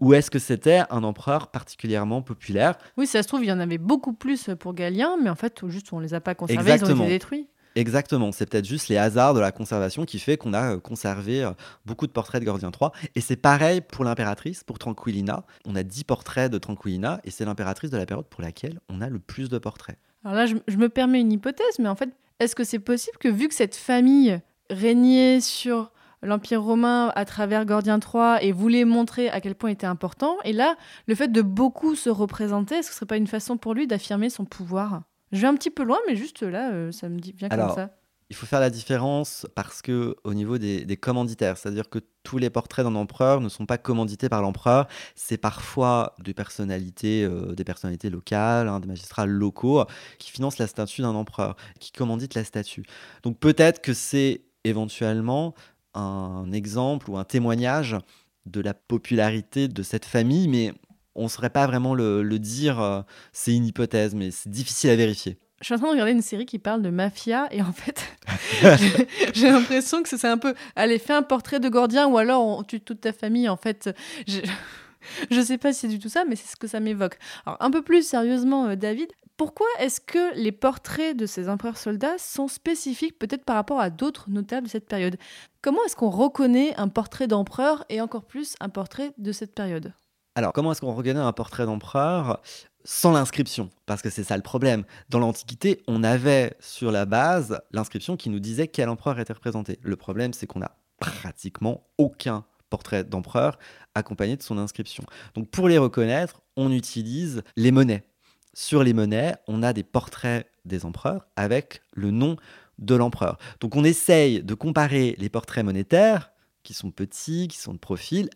Speaker 7: ou est-ce que c'était un empereur particulièrement populaire?
Speaker 6: Oui, ça se trouve, il y en avait beaucoup plus pour Galien, mais en fait, juste on les a pas conservés, ils ont été détruits.
Speaker 7: Exactement, c'est peut-être juste les hasards de la conservation qui fait qu'on a euh, conservé euh, beaucoup de portraits de Gordien III. Et c'est pareil pour l'impératrice, pour Tranquillina. On a 10 portraits de Tranquillina et c'est l'impératrice de la période pour laquelle on a le plus de portraits.
Speaker 6: Alors là, je, je me permets une hypothèse, mais en fait, est-ce que c'est possible que vu que cette famille régnait sur l'Empire romain à travers Gordien III et voulait montrer à quel point il était important, et là, le fait de beaucoup se représenter, est-ce que ce serait pas une façon pour lui d'affirmer son pouvoir? Je vais un petit peu loin, mais juste là, euh, ça me dit bien
Speaker 7: Alors,
Speaker 6: comme ça.
Speaker 7: Il faut faire la différence parce que au niveau des, des commanditaires, c'est-à-dire que tous les portraits d'un empereur ne sont pas commandités par l'empereur, c'est parfois des personnalités, euh, des personnalités locales, hein, des magistrats locaux qui financent la statue d'un empereur, qui commanditent la statue. Donc peut-être que c'est éventuellement un exemple ou un témoignage de la popularité de cette famille, mais on ne saurait pas vraiment le, le dire. euh, C'est une hypothèse, mais c'est difficile à vérifier.
Speaker 6: Je suis en train de regarder une série qui parle de mafia et en fait, j'ai- j'ai l'impression que c'est un peu, allez, fais un portrait de Gordien ou alors on tue toute ta famille. En fait, je, je sais pas si c'est du tout ça, mais c'est ce que ça m'évoque. Alors un peu plus sérieusement, euh, David, pourquoi est-ce que les portraits de ces empereurs soldats sont spécifiques peut-être par rapport à d'autres notables de cette période? Comment est-ce qu'on reconnaît un portrait d'empereur et encore plus un portrait de cette période?
Speaker 7: Alors, comment est-ce qu'on reconnaît un portrait d'empereur sans l'inscription? Parce que c'est ça le problème. Dans l'Antiquité, on avait sur la base l'inscription qui nous disait quel empereur était représenté. Le problème, c'est qu'on n'a pratiquement aucun portrait d'empereur accompagné de son inscription. Donc, pour les reconnaître, on utilise les monnaies. Sur les monnaies, on a des portraits des empereurs avec le nom de l'empereur. Donc, on essaye de comparer les portraits monétaires, qui sont petits, qui sont de profil,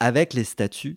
Speaker 7: avec les statuts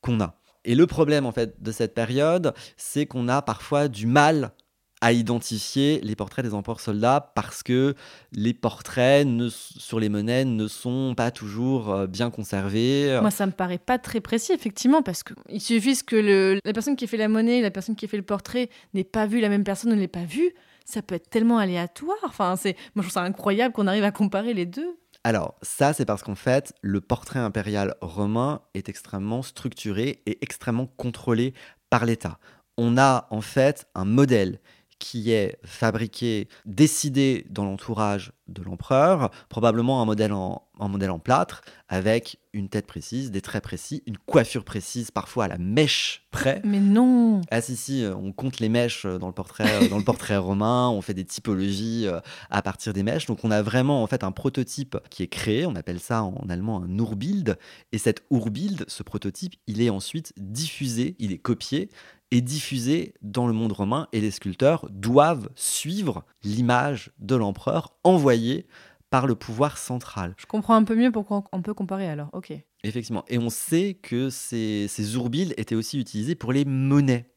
Speaker 7: qu'on a. Et le problème en fait de cette période, c'est qu'on a parfois du mal à identifier les portraits des empereurs soldats parce que les portraits sur les monnaies ne sont pas toujours euh, bien conservés.
Speaker 6: Moi, ça me paraît pas très précis, effectivement, parce qu'il suffit que la personne qui fait la monnaie, la personne qui fait le portrait n'ait pas vu la même personne, ne l'ait pas vu. Ça peut être tellement aléatoire. Enfin, moi, je trouve ça incroyable qu'on arrive à comparer les deux.
Speaker 7: Alors, ça, c'est parce qu'en fait, le portrait impérial romain est extrêmement structuré et extrêmement contrôlé par l'État. On a en fait un modèle qui est fabriqué, décidé dans l'entourage de l'empereur, probablement un modèle, en, un modèle en plâtre, avec une tête précise, des traits précis, une coiffure précise, parfois à la mèche près.
Speaker 6: Mais non
Speaker 7: Ah si si, euh, on compte les mèches euh, dans le portrait, euh, dans le portrait romain, on fait des typologies à partir des mèches. Donc on a vraiment en fait un prototype qui est créé, on appelle ça en allemand un Urbild. Et cet Urbild, ce prototype, il est ensuite diffusé, il est copié et diffusé dans le monde romain. Et les sculpteurs doivent suivre l'image de l'empereur envoyée par le pouvoir central.
Speaker 6: Je comprends un peu mieux pourquoi on peut comparer alors. Ok.
Speaker 7: Effectivement. Et on sait que ces, ces étaient aussi utilisés pour les monnaies.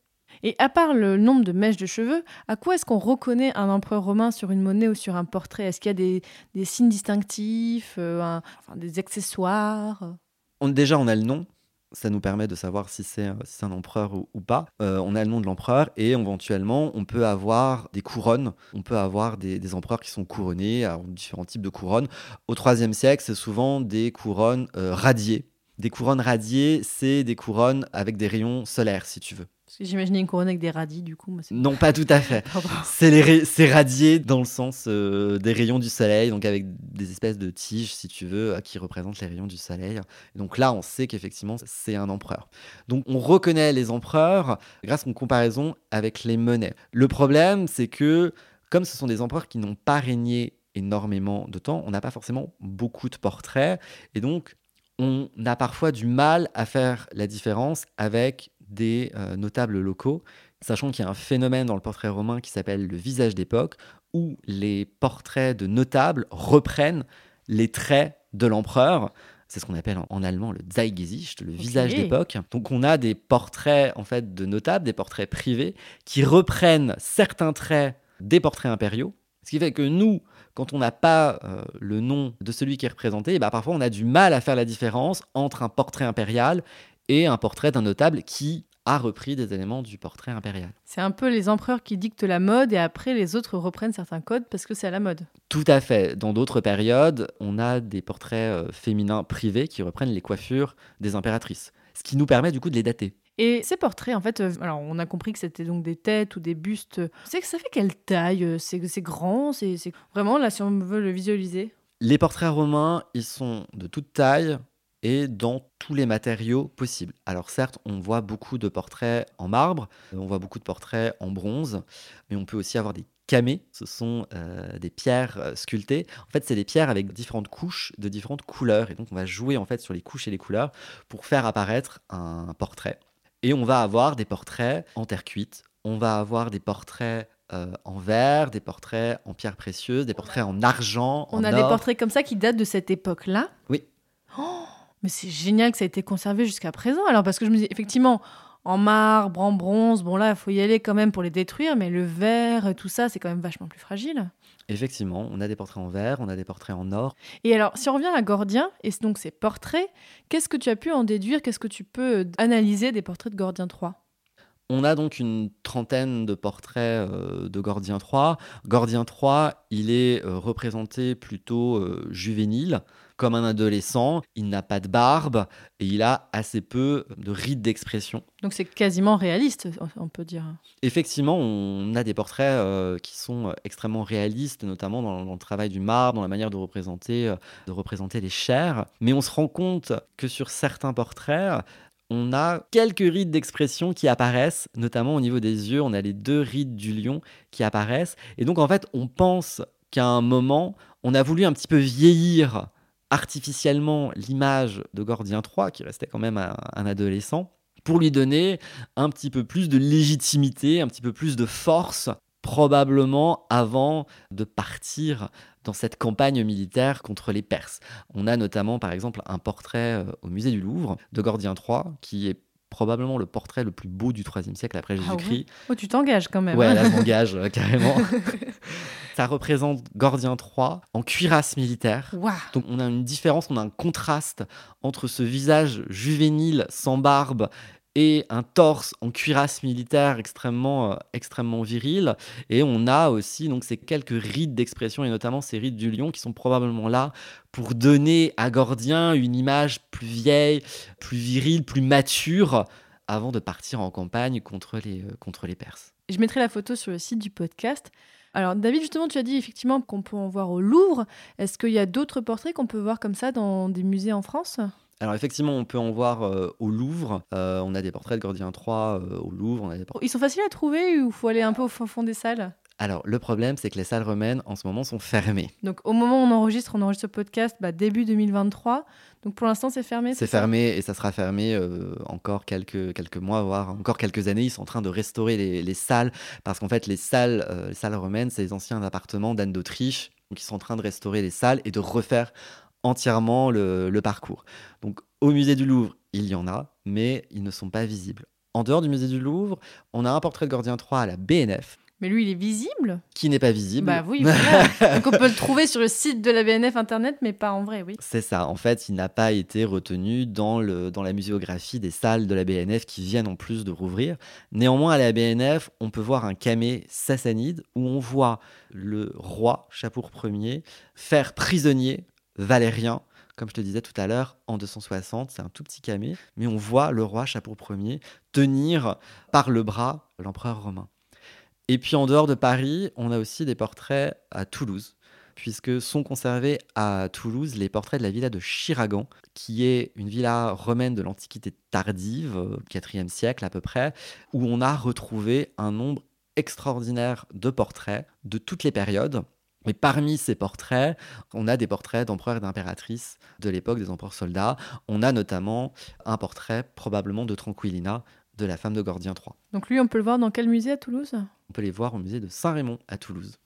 Speaker 6: Et à part le nombre de mèches de cheveux, à quoi est-ce qu'on reconnaît un empereur romain sur une monnaie ou sur un portrait? Est-ce qu'il y a des, des signes distinctifs, euh, un- enfin, des accessoires?
Speaker 7: On- déjà, on a le nom. Ça nous permet de savoir si c'est euh, un empereur ou, pas. Euh, on a le nom de l'empereur et éventuellement, on peut avoir des couronnes. On peut avoir des, des empereurs qui sont couronnés, alors, différents types de couronnes. Au IIIe siècle, c'est souvent des couronnes euh, radiées. Des couronnes radiées, c'est des couronnes avec des rayons solaires, si tu veux.
Speaker 6: Parce que j'imaginais une couronne avec des radis, du coup.
Speaker 7: Non, pas tout à fait. C'est ra- radié dans le sens euh, des rayons du soleil, donc avec des espèces de tiges, si tu veux, qui représentent les rayons du soleil. Et donc là, on sait qu'effectivement, c'est un empereur. Donc on reconnaît les empereurs grâce à une comparaison avec les monnaies. Le problème, c'est que comme ce sont des empereurs qui n'ont pas régné énormément de temps, on n'a pas forcément beaucoup de portraits, et donc on a parfois du mal à faire la différence avec des euh, notables locaux, sachant qu'il y a un phénomène dans le portrait romain qui s'appelle le visage d'époque, où les portraits de notables reprennent les traits de l'empereur. C'est ce qu'on appelle en, allemand le Zeitgesicht, le visage d'époque. Donc on a des portraits en fait de notables, des portraits privés qui reprennent certains traits des portraits impériaux. Ce qui fait que nous, quand on n'a pas euh, le nom de celui qui est représenté, bah, parfois on a du mal à faire la différence entre un portrait impérial et un portrait d'un notable qui a repris des éléments du portrait impérial.
Speaker 6: C'est un peu les empereurs qui dictent la mode et après les autres reprennent certains codes parce que c'est à la mode.
Speaker 7: Tout à fait. Dans d'autres périodes, on a des portraits euh, féminins privés qui reprennent les coiffures des impératrices, ce qui nous permet du coup de les dater.
Speaker 6: Et ces portraits, en fait, euh, alors on a compris que c'était donc des têtes ou des bustes. C'est que ça fait quelle taille euh, C'est c'est grand C'est c'est- vraiment là si on veut le visualiser?
Speaker 7: Les portraits romains, ils sont de toute taille et dans tous les matériaux possibles. Alors certes, on voit beaucoup de portraits en marbre, on voit beaucoup de portraits en bronze, mais on peut aussi avoir des camées. Ce sont euh, des pierres euh, sculptées. En fait, c'est des pierres avec différentes couches de différentes couleurs. Et donc, on va jouer en fait sur les couches et les couleurs pour faire apparaître un portrait. Et on va avoir des portraits en terre cuite. On va avoir des portraits euh, en verre, des portraits en pierres précieuses, des portraits en argent,
Speaker 6: On
Speaker 7: en
Speaker 6: a des
Speaker 7: or.
Speaker 6: portraits comme ça qui datent de cette époque-là?
Speaker 7: Oui.
Speaker 6: Oh, mais c'est génial que ça ait été conservé jusqu'à présent. Alors parce que je me dis effectivement en marbre, en bronze, bon là il faut y aller quand même pour les détruire, mais le verre, tout ça c'est quand même vachement plus fragile.
Speaker 7: Effectivement, on a des portraits en verre, on a des portraits en or.
Speaker 6: Et alors, si on revient à Gordien, et donc ces portraits, qu'est-ce que tu as pu en déduire Qu'est-ce que tu peux euh, analyser des portraits de Gordien III
Speaker 7: On a donc une trentaine de portraits euh, de Gordien III. Gordien III, il est euh, représenté plutôt euh, juvénile, comme un adolescent. Il n'a pas de barbe et il a assez peu de rides d'expression.
Speaker 6: Donc c'est quasiment réaliste, on peut dire.
Speaker 7: Effectivement, on a des portraits qui sont extrêmement réalistes, notamment dans, dans le travail du marbre, dans la manière de représenter, de représenter les chairs. Mais on se rend compte que sur certains portraits, on a quelques rides d'expression qui apparaissent, notamment au niveau des yeux. On a les deux rides du lion qui apparaissent. Et donc, en fait, on pense qu'à un moment, on a voulu un petit peu vieillir artificiellement l'image de Gordien III, qui restait quand même un, un adolescent, pour lui donner un petit peu plus de légitimité, un petit peu plus de force, probablement avant de partir dans cette campagne militaire contre les Perses. On a notamment, par exemple, un portrait euh, au musée du Louvre de Gordien III, qui est probablement le portrait le plus beau du IIIe siècle après
Speaker 6: Ah
Speaker 7: Jésus-Christ.
Speaker 6: Oh, tu t'engages quand même.
Speaker 7: Ouais,
Speaker 6: hein.
Speaker 7: là, je m'engage euh, carrément. Ça représente Gordien III en cuirasse militaire.
Speaker 6: Waouh.
Speaker 7: Donc on a une différence, on a un contraste entre ce visage juvénile sans barbe et un torse en cuirasse militaire extrêmement, euh, extrêmement viril. Et on a aussi donc ces quelques rides d'expression, et notamment ces rides du lion, qui sont probablement là pour donner à Gordien une image plus vieille, plus virile, plus mature, avant de partir en campagne contre les, euh, contre les Perses.
Speaker 6: Je mettrai la photo sur le site du podcast. Alors, David, justement, tu as dit effectivement qu'on peut en voir au Louvre. Est-ce qu'il y a d'autres portraits qu'on peut voir comme ça dans des musées en France?
Speaker 7: Alors effectivement, on peut en voir euh, au Louvre. Euh, on a des portraits de Gordien III euh, au Louvre. On a des por-
Speaker 6: Ils sont faciles à trouver ou faut aller un peu au fond des salles?
Speaker 7: Alors le problème, c'est que les salles romaines en ce moment sont fermées.
Speaker 6: Donc, au moment où on enregistre, on enregistre ce podcast bah, début 2023. Donc, pour l'instant, c'est fermé.
Speaker 7: C'est fermé et ça sera fermé euh, encore quelques, quelques mois, voire encore quelques années. Ils sont en train de restaurer les, les salles parce qu'en fait, les salles, euh, les salles romaines, c'est les anciens appartements d'Anne d'Autriche. Donc, ils sont en train de restaurer les salles et de refaire entièrement le, le parcours. Donc, au musée du Louvre, il y en a, mais ils ne sont pas visibles. En dehors du musée du Louvre, on a un portrait de Gordien III à la BNF
Speaker 6: Mais lui, il est visible?
Speaker 7: Qui n'est pas visible.
Speaker 6: Bah oui, voilà. Donc, on peut le trouver sur le site de la BNF Internet, mais pas en vrai, oui.
Speaker 7: C'est ça. En fait, il n'a pas été retenu dans, le, dans la muséographie des salles de la BNF qui viennent en plus de rouvrir. Néanmoins, à la BNF, on peut voir un camé sassanide où on voit le roi, Chapour Ier, faire prisonnier Valérien. Comme je te disais tout à l'heure, en 260, c'est un tout petit camé, mais on voit le roi Chapour Ier tenir par le bras l'empereur romain. Et puis en dehors de Paris, on a aussi des portraits à Toulouse puisque sont conservés à Toulouse les portraits de la villa de Chiragan, qui est une villa romaine de l'Antiquité tardive, euh, 4e siècle à peu près, où on a retrouvé un nombre extraordinaire de portraits de toutes les périodes. Et parmi ces portraits, on a des portraits d'empereurs et d'impératrices de l'époque des empereurs soldats. On a notamment un portrait probablement de Tranquillina, de la femme de Gordien III.
Speaker 6: Donc, lui, on peut le voir dans quel musée à Toulouse?
Speaker 7: On peut les voir au musée de Saint-Raymond à Toulouse.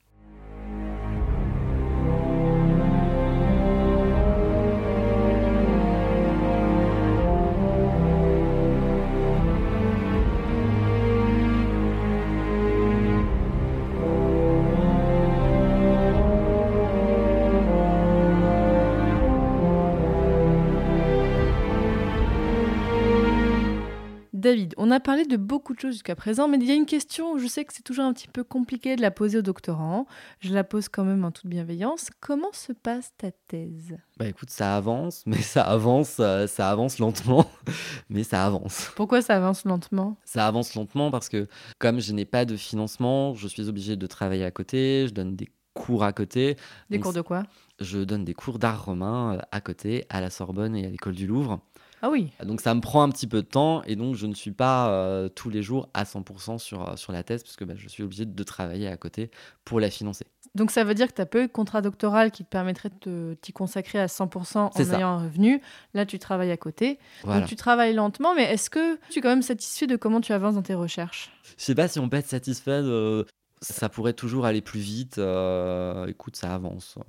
Speaker 6: David, on a parlé de beaucoup de choses jusqu'à présent, mais il y a une question, je sais que c'est toujours un petit peu compliqué de la poser aux doctorants. Je la pose quand même en toute bienveillance. Comment se passe ta thèse?
Speaker 7: Bah écoute, ça avance, mais ça avance, euh, ça avance lentement, mais ça avance.
Speaker 6: Pourquoi ça avance lentement?
Speaker 7: Ça avance lentement parce que comme je n'ai pas de financement, je suis obligé de travailler à côté, je donne des cours à côté.
Speaker 6: Des
Speaker 7: Donc,
Speaker 6: cours de quoi?
Speaker 7: Je donne des cours d'art romain euh, à côté, à la Sorbonne et à l'école du Louvre.
Speaker 6: Ah oui,
Speaker 7: Donc ça me prend un petit peu de temps et donc je ne suis pas euh, tous les jours à 100% sur, euh, sur la thèse parce que bah, je suis obligé de travailler à côté pour la financer.
Speaker 6: donc ça veut dire que tu n'as pas eu de contrat doctoral qui te permettrait de t'y consacrer à 100% en
Speaker 7: ça.
Speaker 6: ayant un revenu. Là, tu travailles à côté.
Speaker 7: Voilà.
Speaker 6: Donc tu travailles lentement, mais est-ce que tu es quand même satisfait de comment tu avances dans tes recherches?
Speaker 7: Je sais pas si on peut être satisfait de... Ça pourrait toujours aller plus vite. euh, écoute, ça avance.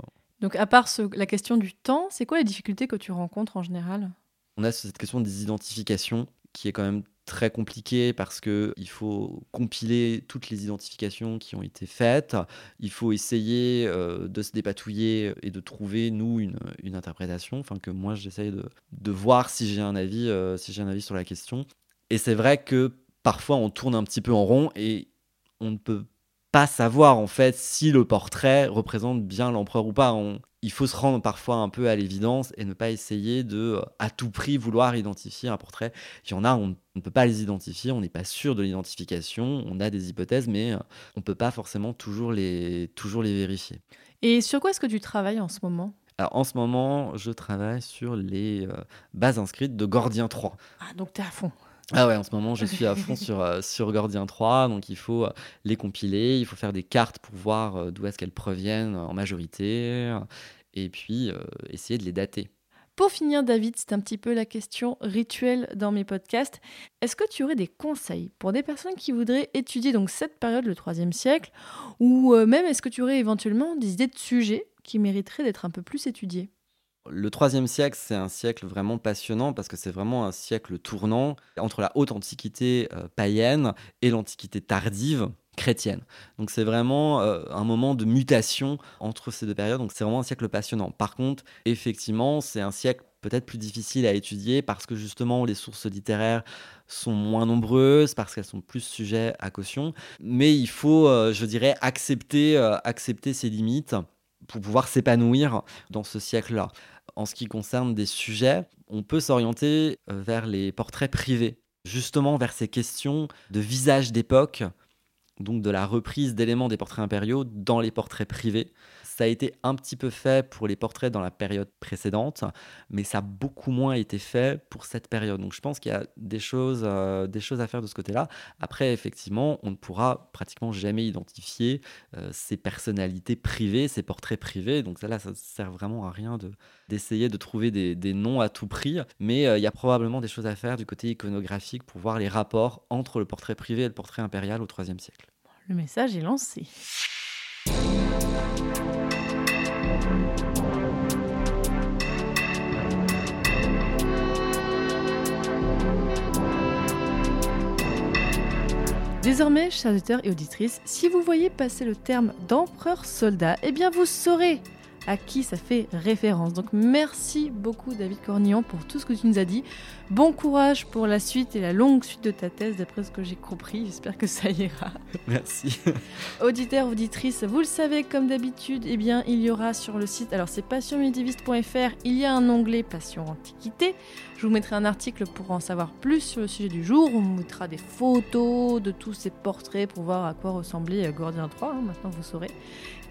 Speaker 6: Donc à part ce- la question du temps, c'est quoi les difficultés que tu rencontres en général?
Speaker 7: On a cette question des identifications qui est quand même très compliquée parce que il faut compiler toutes les identifications qui ont été faites. Il faut essayer euh, de se dépatouiller et de trouver nous une, une interprétation. Enfin que moi j'essaye de, voir si j'ai un avis, euh, si j'ai un avis sur la question. Et c'est vrai que parfois on tourne un petit peu en rond et on ne peut pas savoir en fait si le portrait représente bien l'empereur ou pas. On- il faut se rendre parfois un peu à l'évidence et ne pas essayer de euh, à tout prix vouloir identifier un portrait. Il y en a, on ne peut pas les identifier, on n'est pas sûr de l'identification, on a des hypothèses, mais euh, on ne peut pas forcément toujours les, toujours les vérifier.
Speaker 6: Et sur quoi est-ce que tu travailles en ce moment?
Speaker 7: Alors, en ce moment, je travaille sur les euh, bases inscrites de Gordien 3.
Speaker 6: Ah, donc tu es à fond.
Speaker 7: Ah ouais, en ce moment, je suis à fond sur, euh, sur Gordien 3, donc il faut euh, les compiler, il faut faire des cartes pour voir euh, d'où est-ce qu'elles proviennent en majorité, euh, et puis euh, essayer de les dater.
Speaker 6: Pour finir, David, c'est un petit peu la question rituelle dans mes podcasts. Est-ce que tu aurais des conseils pour des personnes qui voudraient étudier donc cette période, le 3 siècle, ou euh, même est-ce que tu aurais éventuellement des idées de sujets qui mériterait d'être un peu plus étudié
Speaker 7: le troisième siècle, c'est un siècle vraiment passionnant parce que c'est vraiment un siècle tournant entre la haute antiquité euh, païenne et l'antiquité tardive chrétienne. Donc c'est vraiment euh, un moment de mutation entre ces deux périodes. Donc c'est vraiment un siècle passionnant. Par contre, effectivement, c'est un siècle peut-être plus difficile à étudier parce que justement les sources littéraires sont moins nombreuses, parce qu'elles sont plus sujets à caution. Mais il faut, euh, je dirais, accepter, euh, accepter ces limites pour pouvoir s'épanouir dans ce siècle-là. En ce qui concerne des sujets, on peut s'orienter vers les portraits privés, justement vers ces questions de visage d'époque donc de la reprise d'éléments des portraits impériaux dans les portraits privés. Ça a été un petit peu fait pour les portraits dans la période précédente, mais ça a beaucoup moins été fait pour cette période. Donc je pense qu'il y a des choses, euh, des choses à faire de ce côté-là. Après, effectivement, on ne pourra pratiquement jamais identifier euh, ces personnalités privées, ces portraits privés. Donc ça, là, ça ne sert vraiment à rien de, d'essayer de trouver des, noms à tout prix. Mais euh, il y a probablement des choses à faire du côté iconographique pour voir les rapports entre le portrait privé et le portrait impérial au IIIe siècle.
Speaker 6: Le message est lancé. Désormais, chers auditeurs et auditrices, si vous voyez passer le terme d'empereur-soldat, eh bien vous saurez à qui ça fait référence. Donc merci beaucoup David Cornillon pour tout ce que tu nous as dit. Bon courage pour la suite et la longue suite de ta thèse d'après ce que j'ai compris. J'espère que ça ira.
Speaker 7: Merci.
Speaker 6: Auditeurs, auditrices, vous le savez comme d'habitude, eh bien il y aura sur le site, alors c'est passionmédiviste.fr, il y a un onglet Passion Antiquité. Je vous mettrai un article pour en savoir plus sur le sujet du jour. On vous mettra des photos de tous ces portraits pour voir à quoi ressemblait Gordien 3. Hein, maintenant vous saurez.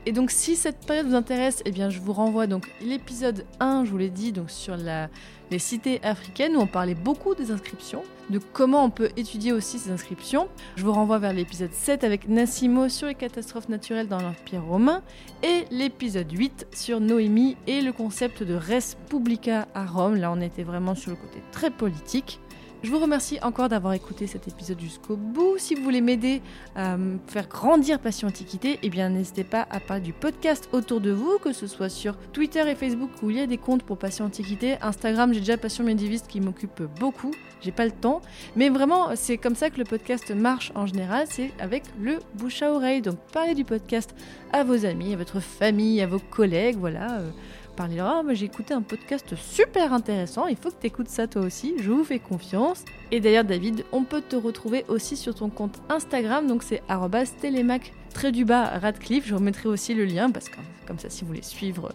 Speaker 6: Et donc si cette période vous intéresse, eh bien je vous renvoie donc l'épisode 1, je vous l'ai dit, donc sur les cités africaines où on parlait beaucoup des inscriptions, de comment on peut étudier aussi ces inscriptions. Je vous renvoie vers l'épisode 7 avec Nassimo sur les catastrophes naturelles dans l'Empire romain et l'épisode 8 sur Noémie et le concept de res publica à Rome. Là on était vraiment sur le côté très politique. Je vous remercie encore d'avoir écouté cet épisode jusqu'au bout. Si vous voulez m'aider à faire grandir Passion Antiquité, eh bien n'hésitez pas à parler du podcast autour de vous, que ce soit sur Twitter et Facebook où il y a des comptes pour Passion Antiquité. Instagram, j'ai déjà Passion Médiviste qui m'occupe beaucoup. J'ai pas le temps, mais vraiment c'est comme ça que le podcast marche en général, c'est avec le bouche à oreille. Donc parlez du podcast à vos amis, à votre famille, à vos collègues, voilà. Euh, parlez-leur, ah, j'ai écouté un podcast super intéressant, il faut que tu écoutes ça toi aussi, je vous fais confiance. Et d'ailleurs David, on peut te retrouver aussi sur ton compte Instagram, donc c'est télémac très du Radcliffe, je remettrai aussi le lien parce que comme ça si vous voulez suivre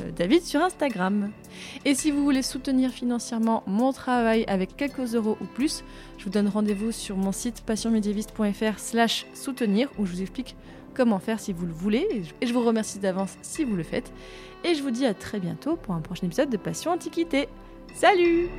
Speaker 6: euh, David sur Instagram. Et si vous voulez soutenir financièrement mon travail avec quelques euros ou plus, je vous donne rendez-vous sur mon site passionmédiéviste.fr slash soutenir où je vous explique comment faire si vous le voulez. Et je vous remercie d'avance si vous le faites. Et je vous dis à très bientôt pour un prochain épisode de Passion Antiquité. Salut